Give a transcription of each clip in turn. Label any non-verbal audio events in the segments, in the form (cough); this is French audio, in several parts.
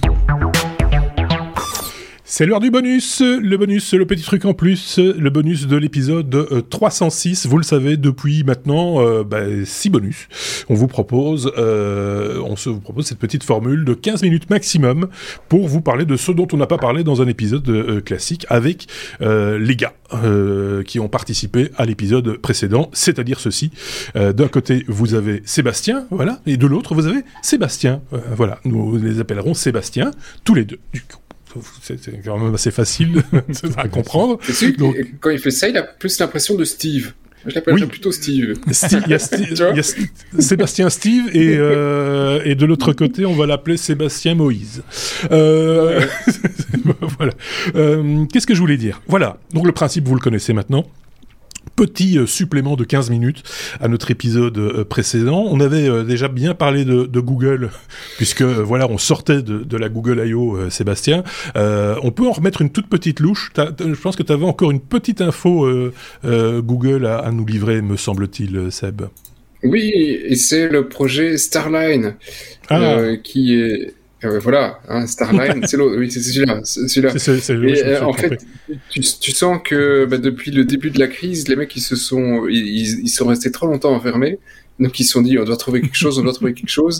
Thank (laughs) you. C'est l'heure du bonus, le bonus, le petit truc en plus, le bonus de l'épisode 306. Euh, vous le savez, depuis maintenant euh, bah, 6 bonus. On vous propose, euh, on vous propose cette petite formule de 15 minutes maximum pour vous parler de ce dont on n'a pas parlé dans un épisode classique avec les gars qui ont participé à l'épisode précédent, c'est-à-dire ceci. D'un côté, vous avez Sébastien, voilà, et de l'autre, vous avez Sébastien. voilà, nous les appellerons Sébastien, tous les deux, c'est quand même assez facile à (laughs) comprendre. Donc... Quand il fait ça, il a plus l'impression de Steve. Je l'appelle plutôt Steve. il, y a (laughs) Sébastien Steve et, euh, et de l'autre côté, on va l'appeler Sébastien Moïse. Euh, (laughs) voilà. Euh, qu'est-ce que je voulais dire? Voilà. Donc le principe, vous le connaissez maintenant petit euh, supplément de 15 minutes à notre épisode euh, précédent. On avait euh, déjà bien parlé de, Google, (laughs) puisque voilà, on sortait de, la Google I.O. Sébastien. on peut en remettre une toute petite louche. je pense que tu avais encore une petite info Google à, nous livrer, me semble-t-il, Seb. Oui, et c'est le projet Starline, ah. qui est euh, voilà, hein, Starline, (laughs) c'est l'autre, oui, c'est celui-là. celui euh, en fait, tu, sens que bah, depuis le début de la crise, les mecs ils se sont, ils, sont restés trop longtemps enfermés. Donc ils se sont dit, on doit trouver quelque chose, on doit trouver quelque chose.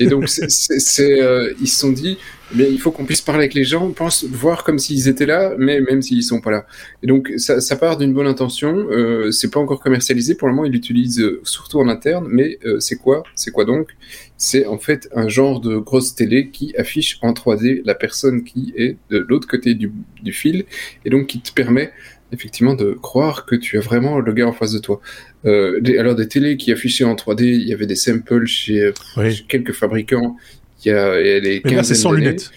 Et donc c'est, euh, ils se sont dit, mais il faut qu'on puisse parler avec les gens, pense, voir comme s'ils étaient là, mais même s'ils sont pas là. Et donc ça, ça part d'une bonne intention. Euh, c'est pas encore commercialisé pour le moment. Ils l'utilisent euh, surtout en interne. Mais euh, c'est quoi? C'est quoi donc? C'est en fait un genre de grosse télé qui affiche en 3D la personne qui est de l'autre côté du, du fil et donc qui te permet effectivement de croire que tu as vraiment le gars en face de toi. Euh, alors des télés qui affichaient en 3D, il y avait des samples chez, chez quelques fabricants il y a, les mais là, c'est sans lunettes.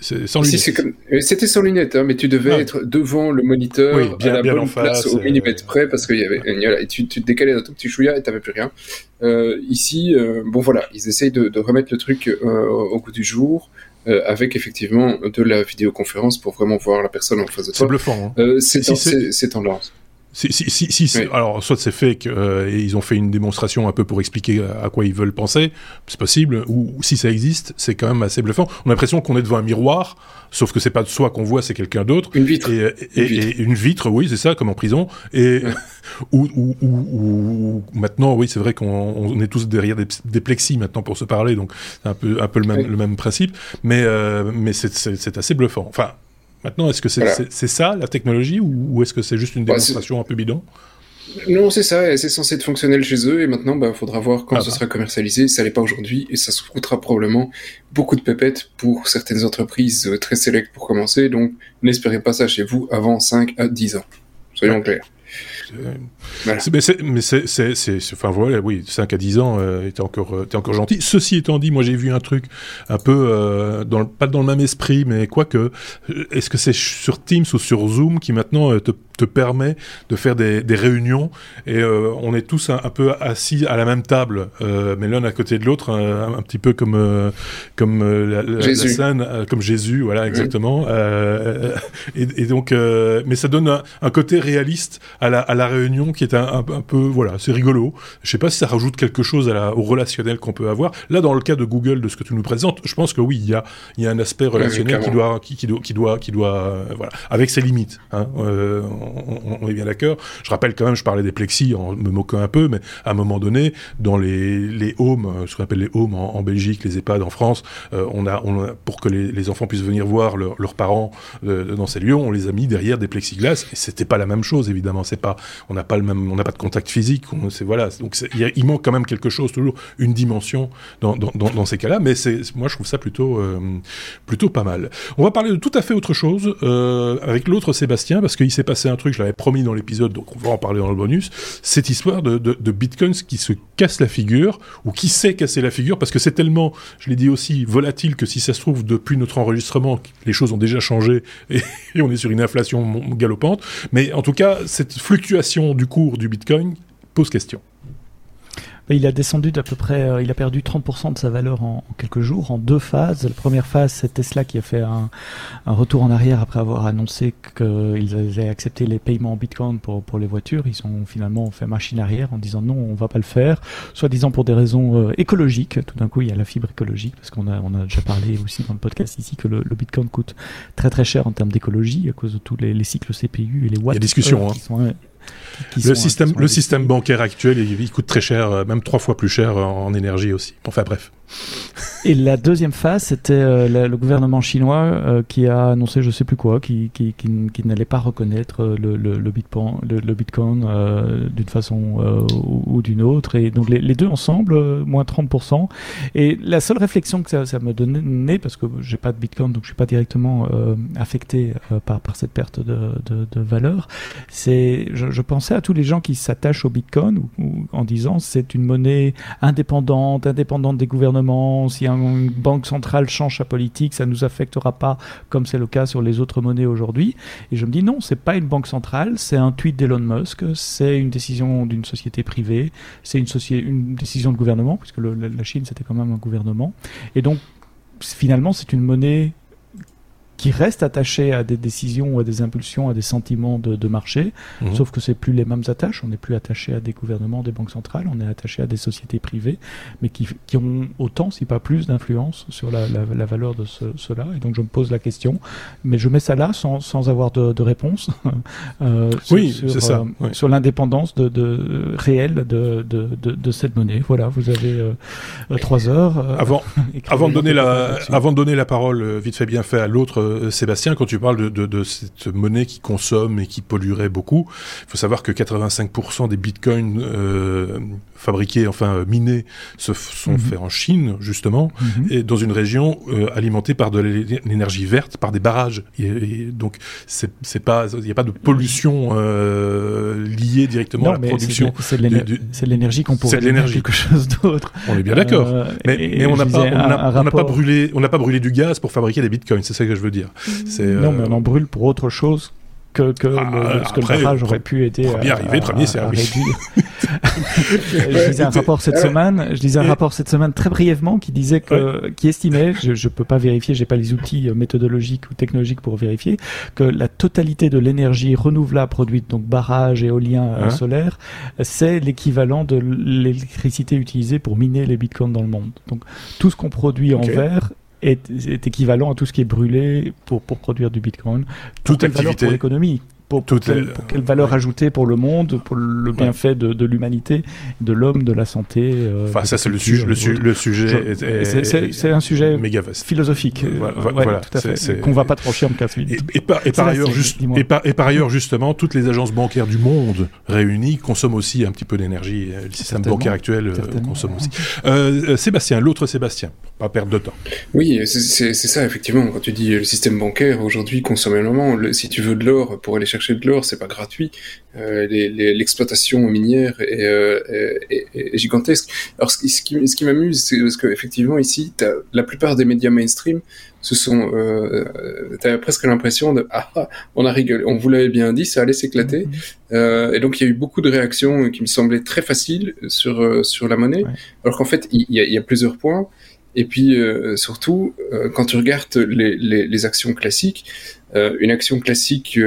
Sans lunettes. Euh, c'était sans lunettes, hein, mais tu devais ah. être devant le moniteur bien, à la bien bonne place, au euh, millimètre près, parce qu'il y avait, et tu, tu, te décalais d'un tout petit chouïa et t'avais plus rien. Euh, ici, euh, bon voilà, ils essayent de, de remettre le truc au goût du jour. Avec effectivement de la vidéoconférence pour vraiment voir la personne en face de toi. C'est bluffant. Hein. c'est tendance. Si, si, si, si alors soit c'est fait euh, et ils ont fait une démonstration un peu pour expliquer à quoi ils veulent penser, c'est possible, ou si ça existe, c'est quand même assez bluffant. On a l'impression qu'on est devant un miroir, sauf que c'est pas de soi qu'on voit, c'est quelqu'un d'autre. Une vitre. Et, et, une, vitre. oui, c'est ça, comme en prison. Et (laughs) ou, ou, ou, maintenant, oui, c'est vrai qu'on est tous derrière des, des, plexis maintenant pour se parler, donc c'est un peu un peu le même, le même principe, mais euh, mais c'est assez bluffant. Enfin, Maintenant, est-ce que c'est ça la technologie ou, est-ce que c'est juste une bah, démonstration un peu bidon? Non, c'est ça, c'est censé être fonctionnel chez eux, et maintenant, il bah, faudra voir quand ah ce bah. sera commercialisé. Ça l'est pas aujourd'hui, et ça se coûtera probablement beaucoup de pépettes pour certaines entreprises euh, très sélectes pour commencer, donc n'espérez pas ça chez vous avant 5 à 10 ans. Soyons clairs. Mais c'est, enfin voilà, oui, 5 à 10 ans, euh, t'es encore, euh, encore gentil. Ceci étant dit, moi j'ai vu un truc un peu, euh, dans pas dans le même esprit, mais quoique, est-ce que c'est sur Teams ou sur Zoom qui maintenant te te permet de faire des, des réunions et euh, on est tous un, peu assis à la même table, euh, mais l'un à côté de l'autre, un, petit peu comme euh, comme la, la, scène, comme Jésus, voilà exactement. Et, et, donc, mais ça donne un, côté réaliste à la, à la réunion qui est un, un, peu, voilà, c'est rigolo. Je sais pas si ça rajoute quelque chose à la, au relationnel qu'on peut avoir. Là, dans le cas de Google, de ce que tu nous présentes, je pense que oui, il y a il y a un aspect relationnel qui doit qui, qui, doit qui doit qui doit voilà, avec ses limites. Hein, on, est bien d'accord. Je rappelle quand même, je parlais des plexis en me moquant un peu, mais à un moment donné, dans les, les homes, euh, ce qu'on appelle les homes en, Belgique, les EHPAD en France, euh, on, a, on, a, pour que les, enfants puissent venir voir leurs parents euh, dans ces lieux, on les a mis derrière des plexiglas, et c'était pas la même chose, évidemment. C'est pas, on n'a pas le même, on n'a pas de contact physique. C'est voilà. Donc il manque quand même quelque chose, toujours une dimension dans, ces cas-là. Mais moi, je trouve ça plutôt, plutôt pas mal. On va parler de tout à fait autre chose avec l'autre Sébastien, parce qu'il s'est passé un truc, je l'avais promis dans l'épisode, donc on va en parler dans le bonus, cette histoire de, de, bitcoins qui se casse la figure, ou qui sait casser la figure, parce que c'est tellement, je l'ai dit aussi, volatile que si ça se trouve, depuis notre enregistrement, les choses ont déjà changé, (laughs) et, on est sur une inflation galopante, mais en tout cas, cette fluctuation du cours du bitcoin pose question. Il a descendu d'à peu près, euh, il a perdu 30% de sa valeur en, quelques jours, en deux phases. La première phase, c'est Tesla qui a fait un, retour en arrière après avoir annoncé qu'ils avaient accepté les paiements en Bitcoin pour, pour les voitures. Ils ont finalement fait machine arrière en disant non, on va pas le faire, soit disant pour des raisons euh, écologiques. Tout d'un coup, il y a la fibre écologique, parce qu'on a, on a déjà parlé aussi dans le podcast ici que le, Bitcoin coûte très très cher en termes d'écologie à cause de tous les, les, cycles CPU et les watts. Il y a discussion, hein le système, le système bancaire actuel, il, coûte très cher, euh, même trois fois plus cher en énergie aussi. Enfin bref. Et la deuxième phase, c'était euh, le gouvernement chinois euh, qui a annoncé je sais plus quoi, qui, qui, qui, n'allait pas reconnaître le, le, le Bitcoin, le, Bitcoin d'une façon ou, d'une autre. Et donc les, deux ensemble, moins 30%. Et la seule réflexion que ça, ça me donnait, parce que j'ai pas de Bitcoin, donc je suis pas directement affecté par, par cette perte de, de, de valeur, c'est je, je pensais à tous les gens qui s'attachent au Bitcoin en disant c'est une monnaie indépendante, indépendante des gouvernements. Si une banque centrale change sa politique, ça ne nous affectera pas comme c'est le cas sur les autres monnaies aujourd'hui. Et je me dis non, c'est pas une banque centrale, c'est un tweet d'Elon Musk, c'est une décision d'une société privée, c'est une, une décision de gouvernement, puisque la Chine c'était quand même un gouvernement. Et donc finalement c'est une monnaie qui reste attaché à des décisions, à des impulsions, à des sentiments de, de marché, mhm. sauf que c'est plus les mêmes attaches. On n'est plus attaché à des gouvernements, des banques centrales, on est attaché à des sociétés privées, mais qui, qui ont autant, si pas plus, d'influence sur la, la, la, valeur de ce, cela. Et donc je me pose la question, mais je mets ça là sans, sans avoir de, de réponse. (laughs) euh, oui, c'est ça. Euh, sur l'indépendance de, de, réelle de, cette monnaie. Voilà, vous avez euh, trois heures. avant, (laughs) avant de donner la, avant de donner la parole vite fait bien fait à l'autre euh, Sébastien, quand tu parles de, cette monnaie qui consomme et qui polluerait beaucoup, il faut savoir que 85% des bitcoins euh, fabriqués, enfin minés, se sont mhm. faits en Chine, justement, mhm. et dans une région euh, alimentée par de l'énergie verte, par des barrages. Et, donc, c'est pas, il n'y a pas de pollution liée directement à la production. C'est de l'énergie qu'on pourrait quelque chose d'autre. On est bien d'accord. mais, on n'a pas, pas brûlé, on n'a pas brûlé du gaz pour fabriquer des bitcoins. C'est ça que je veux dire. Non, mais on en brûle pour autre chose que, que ah, ce que le barrage aurait pu être premier arrivé, premier servi. (laughs) je lisais un rapport cette semaine, je lisais un rapport cette semaine très brièvement qui disait que, qui estimait, je, je peux pas vérifier, j'ai pas les outils euh, méthodologiques ou technologiques pour vérifier, que la totalité de l'énergie renouvelable produite, donc barrage, éolien, euh, hein? solaire, c'est l'équivalent de l'électricité utilisée pour miner les bitcoins dans le monde. Donc tout ce qu'on produit en verre est, équivalent à tout ce qui est brûlé pour, pour produire du Bitcoin. Toute activité. pour l'économie pour, quelle, valeur ajoutée pour le monde, pour le bienfait de, de l'humanité, de l'homme, de la santé. Euh, enfin, ça, c'est le, sujet. le, sujet. C'est un sujet philosophique. Voilà, tout à fait. Qu'on va pas trancher en 15 minutes. Et, par, et par ailleurs, juste, et, par, et par ailleurs, justement, toutes les agences bancaires du monde réunies consomment aussi un petit peu d'énergie. Le système bancaire actuel euh, consomme aussi. Euh, Sébastien, l'autre Sébastien, pas perdre de temps. Oui, c'est ça, effectivement. Quand tu dis le système bancaire aujourd'hui consomme énormément, si tu veux de l'or pour aller chercher chercher de l'or, c'est pas gratuit. Euh, l'exploitation minière euh, est, gigantesque. Alors ce, qui, ce qui m'amuse, c'est parce qu'effectivement ici, la plupart des médias mainstream ce sont, euh, t'as presque l'impression de ah, ah, on a rigolé, on vous l'avait bien dit, ça allait s'éclater. Mm-hmm. Euh, et donc il y a eu beaucoup de réactions qui me semblaient très faciles sur sur la monnaie, alors qu'en fait il y, y, a plusieurs points. Et puis euh, surtout, euh, quand tu regardes les, les, les actions classiques, euh, une action classique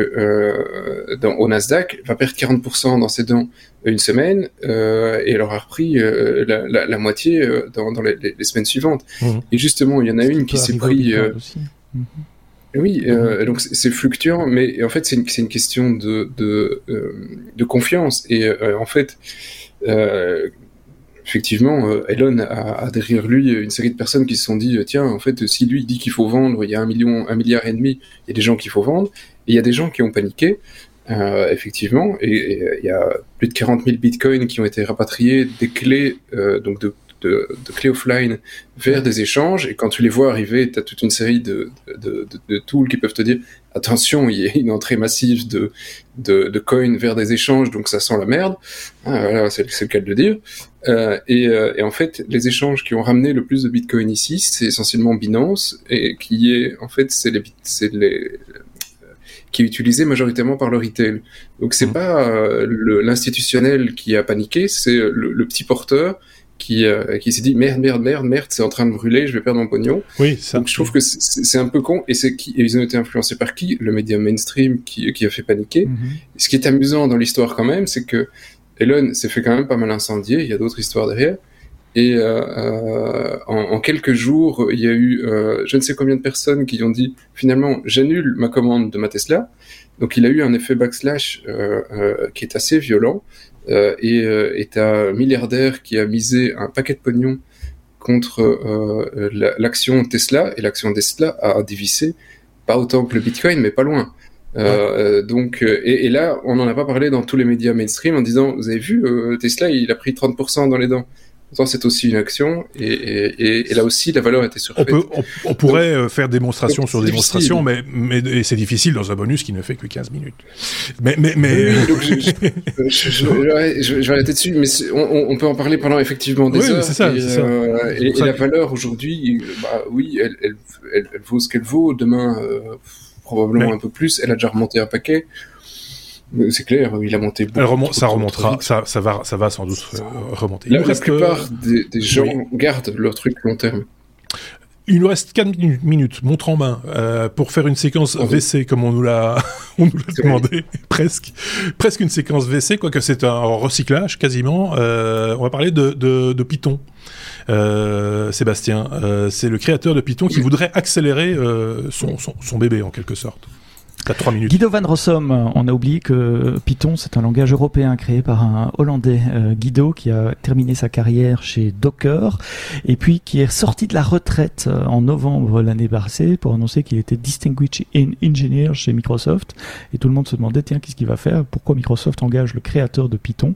dans, au Nasdaq va perdre 40% dans ses dents une semaine et elle aura repris la, la, la, moitié dans, dans les, les, semaines suivantes. Mmh. Et justement, il y en a une qui s'est pris... Mmh. Oui, mmh. donc c'est fluctuant, mais en fait c'est une, une, question de, de, de confiance. Et en fait, effectivement, euh, Elon a, derrière lui une série de personnes qui se sont dit, tiens, en fait, si lui dit qu'il faut vendre, il y a un million, un milliard et demi, il y a des gens qu'il faut vendre, et il y a des gens qui ont paniqué, euh, effectivement, et, il y a plus de 40 000 bitcoins qui ont été rapatriés des clés, euh, donc de de, de clés offline vers des échanges. Et quand tu les vois arriver, tu as toute une série de, de, de, tools qui peuvent te dire attention, il y a une entrée massive de, de, coins vers des échanges, donc ça sent la merde. Ah, voilà, c'est le cas de le dire. Euh, et, euh, et, en fait, les échanges qui ont ramené le plus de Bitcoin ici, c'est essentiellement Binance, et qui est, en fait, c'est les, les qui est utilisé majoritairement par le retail. Donc c'est mmh. pas euh, l'institutionnel qui a paniqué, c'est le, petit porteur qui, euh, qui s'est dit merde, merde, merde, merde, c'est en train de brûler, je vais perdre mon pognon. Oui, ça. Donc je trouve que c'est un peu con. Et c'est qui et ils ont été influencés par qui? Le média mainstream qui, qui a fait paniquer. Mmh. Ce qui est amusant dans l'histoire quand même, c'est que Elon s'est fait quand même pas mal incendier. Il y a d'autres histoires derrière. Et euh, euh, en, quelques jours, il y a eu euh, je ne sais combien de personnes qui ont dit finalement j'annule ma commande de ma Tesla. Donc il a eu un effet backslash qui est assez violent et est un milliardaire qui a misé un paquet de pognon contre l'action Tesla. Et l'action Tesla a dévissé pas autant que le Bitcoin mais pas loin. donc et, et, là on n'en a pas parlé dans tous les médias mainstream en disant vous avez vu Tesla il a pris 30% dans les dents c'est aussi une action, et, là aussi, la valeur était surfaite. On, peut, on, pourrait euh, faire démonstration sur démonstration, mais, mais c'est difficile dans un bonus qui ne fait que 15 minutes. Mais, mais, mais... je, vais arrêter dessus, mais on, peut en parler pendant effectivement des heures. Ça, et, euh, et, la valeur aujourd'hui, bah, oui, elle, elle, elle, vaut ce qu'elle vaut. Demain, euh, probablement un peu plus. Elle a déjà remonté un paquet. C'est clair, il a monté beaucoup. ça remontera, ça, ça, va, ça va sans doute euh, remonter. La, plupart des, gens gardent leur truc long terme. Il nous reste 4 minutes, montre en main, euh, pour faire une séquence WC comme on nous l'a, (laughs) demandé, (laughs) presque, presque une séquence WC, quoique c'est un recyclage quasiment. Euh, on va parler de, de, Python. Sébastien, c'est le créateur de Python qui voudrait accélérer son, son bébé en quelque sorte. Guido van Rossum, on a oublié que Python, c'est un langage européen créé par un Hollandais, euh, Guido, qui a terminé sa carrière chez Docker, et puis qui est sorti de la retraite euh, en novembre l'année passée pour annoncer qu'il était Distinguished Engineer chez Microsoft. Et tout le monde se demandait, tiens, qu'est-ce qu'il va faire? Pourquoi Microsoft engage le créateur de Python?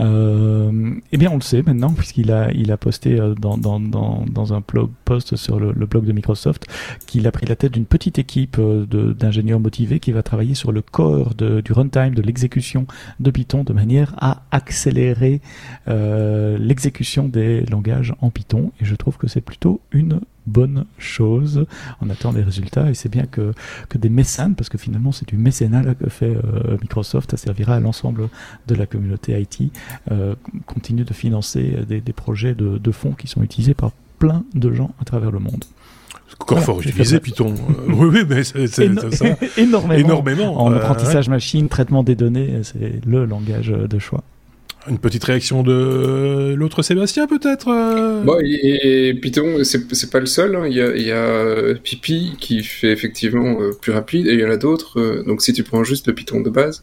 Euh, Eh bien, on le sait maintenant, puisqu'il a, il a posté dans, dans, dans, dans un blog post sur le, le blog de Microsoft qu'il a pris la tête d'une petite équipe d'ingénieurs motivés qui va travailler sur le corps du runtime, de l'exécution de Python, de manière à accélérer euh, l'exécution des langages en Python. Et je trouve que c'est plutôt une bonne chose. On attend des résultats et c'est bien que, que des mécènes, parce que finalement c'est du mécénat que fait euh, Microsoft, ça servira à l'ensemble de la communauté IT, euh, continue de financer des, projets de, de fonds qui sont utilisés par plein de gens à travers le monde. Encore fort utilisé Python. Euh, oui, oui, mais c'est ça. (laughs) énormément. énormément. En apprentissage machine, traitement des données, c'est le langage de choix. Une petite réaction de l'autre Sébastien, peut-être euh bon, et, Python, c'est pas le seul. Hein. Il, y a, il y a Pipi qui fait effectivement euh, plus rapide, et il y en a d'autres. donc si tu prends juste le Python de base,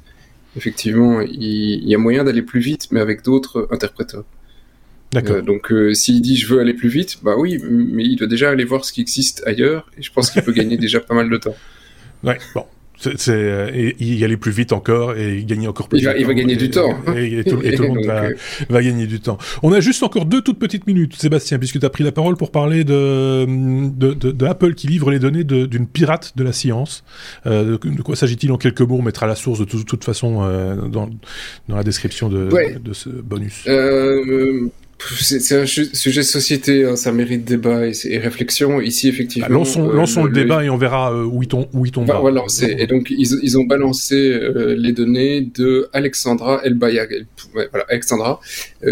effectivement, il, il y a moyen d'aller plus vite, mais avec d'autres interpréteurs. D'accord. Euh, donc euh, s'il dit je veux aller plus vite, bah oui, mais il doit déjà aller voir ce qui existe ailleurs, et je pense qu'il peut gagner (laughs) déjà pas mal de temps. Ouais, bon. C'est, euh, y aller plus vite encore et gagner encore plus. Il va, il va gagner du temps. Et, tout, le (laughs) monde va, gagner du temps. On a juste encore deux toutes petites minutes, Sébastien, puisque tu as pris la parole pour parler de, de, de, Apple qui livre les données d'une pirate de la science. de, quoi s'agit-il en quelques mots On mettra la source de toute façon dans, dans la description de, de ce bonus. C'est un sujet de société, hein, ça mérite débat et, réflexion. Ici, effectivement. Bah, lançons, euh, le, débat et on verra euh, où il tombe. Où il tombe voilà, et donc, ils, ils ont balancé euh, les données de Alexandra Elbayag, voilà, Alexandra,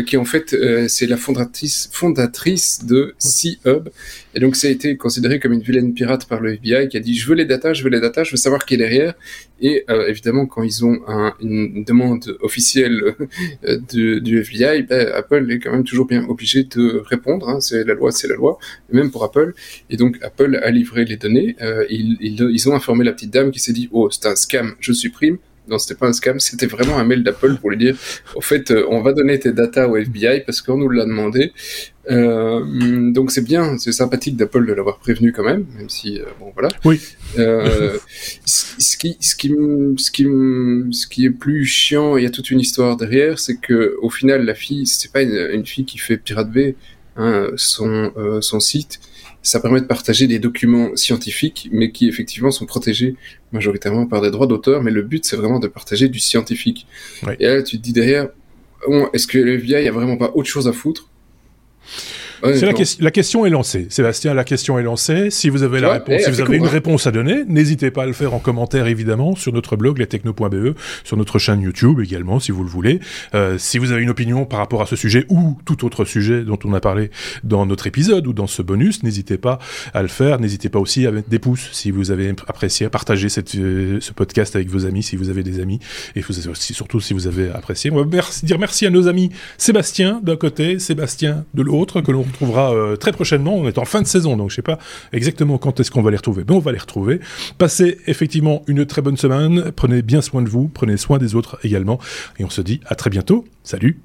qui en fait, c'est la fondatrice, fondatrice de C-Hub. Et donc, ça a été considéré comme une vilaine pirate par le FBI qui a dit Je veux les datas, je veux les datas, je veux savoir qui est derrière. Et évidemment, quand ils ont un, une demande officielle de, du FBI, ben, Apple est quand même toujours toujours bien obligé de répondre. Hein, c'est la loi, c'est la loi, même pour Apple. Et donc Apple a livré les données. Euh, ils, ils, ont informé la petite dame qui s'est dit oh c'est un scam, je supprime. Non, c'était pas un scam, c'était vraiment un mail d'Apple pour lui dire, au fait, euh, on va donner tes datas au FBI parce qu'on nous l'a demandé. Euh, donc c'est bien, c'est sympathique d'Apple de l'avoir prévenu quand même, même si euh, bon voilà. Oui. Euh, (laughs) ce, qui, ce qui, ce qui, ce qui est plus chiant, il y a toute une histoire derrière, c'est que au final la fille, c'est pas une, fille qui fait pirate B, hein, son son site, ça permet de partager des documents scientifiques, mais qui effectivement sont protégés majoritairement par des droits d'auteur. Mais le but c'est vraiment de partager du scientifique. Et là tu te dis derrière, est-ce que le FBI a vraiment pas autre chose à foutre? La, la, question est lancée. Sébastien, la question est lancée. Si vous avez la réponse, si vous avez une réponse à donner, n'hésitez pas à le faire en commentaire, évidemment, sur notre blog, lestechno.be, sur notre chaîne YouTube également, si vous le voulez. Euh, si vous avez une opinion par rapport à ce sujet ou tout autre sujet dont on a parlé dans notre épisode ou dans ce bonus, n'hésitez pas à le faire. N'hésitez pas aussi à mettre des pouces si vous avez apprécié, à partager cette, euh, ce podcast avec vos amis, si vous avez des amis, et surtout si vous avez apprécié. On va dire merci à nos amis Sébastien d'un côté, Sébastien de l'autre, que l'on retrouvera euh, très prochainement. On est en fin de saison, donc je sais pas exactement quand est-ce qu'on va les retrouver, mais on va les retrouver. Passez effectivement une très bonne semaine. Prenez bien soin de vous, prenez soin des autres également, et on se dit à très bientôt. Salut.